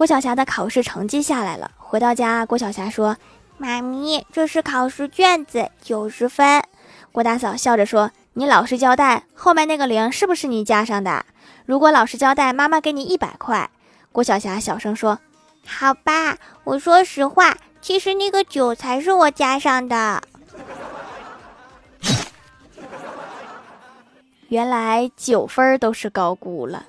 郭晓霞的考试成绩下来了。回到家郭晓霞说妈咪这是考试卷子九十分。郭大嫂笑着说你老实交代后面那个零是不是你加上的？如果老实交代妈妈给你一百块。郭晓霞小声说好吧我说实话其实那个九才是我加上的。原来九分都是高估了。